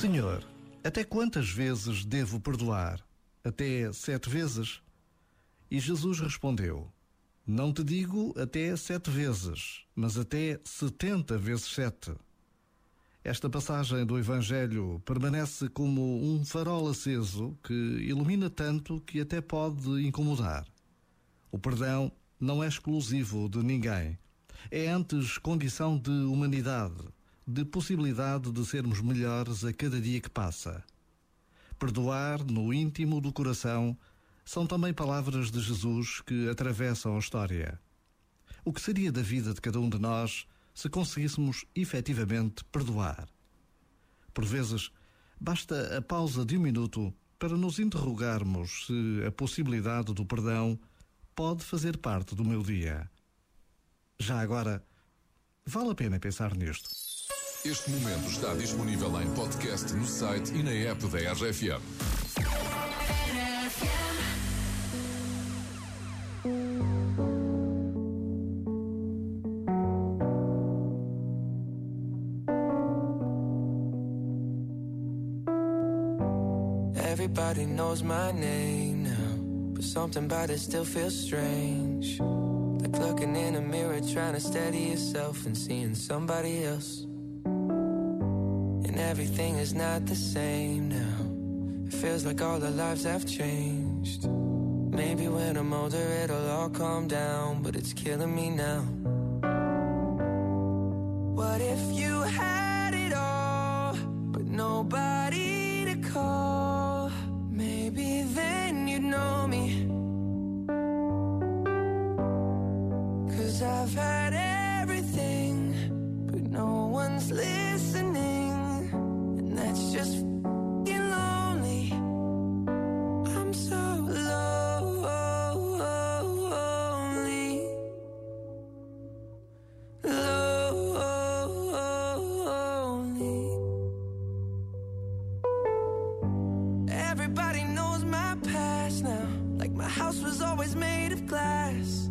Senhor, até quantas vezes devo perdoar? Até sete vezes? E Jesus respondeu: Não te digo até sete vezes, mas até setenta vezes sete. Esta passagem do Evangelho permanece como um farol aceso que ilumina tanto que até pode incomodar. O perdão não é exclusivo de ninguém. É antes condição de humanidade de possibilidade de sermos melhores a cada dia que passa. Perdoar no íntimo do coração são também palavras de Jesus que atravessam a história. O que seria da vida de cada um de nós se conseguíssemos efetivamente perdoar? Por vezes, basta a pausa de um minuto para nos interrogarmos se a possibilidade do perdão pode fazer parte do meu dia. Já agora, vale a pena pensar nisto. Este momento está disponível em podcast no site e na app da RFM. Everybody knows my name now, but something about it still feels strange. Like looking in a mirror, trying to steady yourself and seeing somebody else. And everything is not the same now. It feels like all our lives have changed. Maybe when I'm older, it'll all calm down, but it's killing me now. What if you had it all, but nobody one's listening. And that's just f***ing lonely. I'm so lonely. Lonely. Everybody knows my past now. Like my house was always made of glass.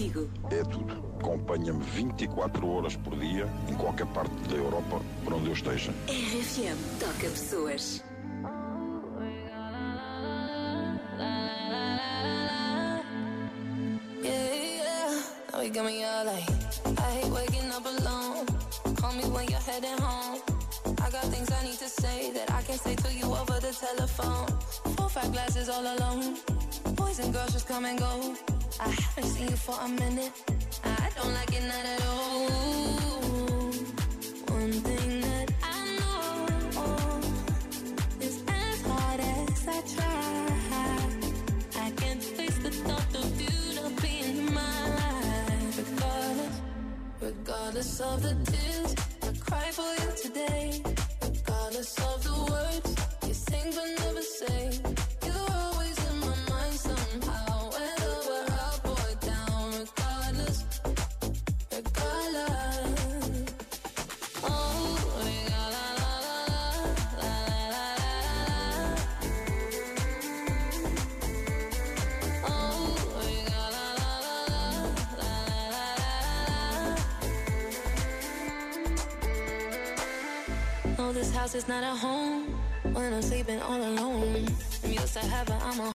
contigo. É tudo. Acompanha-me 24 horas por dia, em qualquer parte da Europa, por onde eu esteja. RFM, toca pessoas. Yeah, yeah. Now you got me all like, I hate waking up alone. Call me when you're heading home. I got things I need to say that I can't say to you over the telephone. Four, five glasses all alone. Boys and girls just come and go. I haven't seen you for a minute. I don't like it not at all. One thing that I know is as hard as I try, I can't face the thought of you not being in my life. Regardless, regardless of the tears This house is not a home when I'm sleeping all alone. I'm used to having I'm a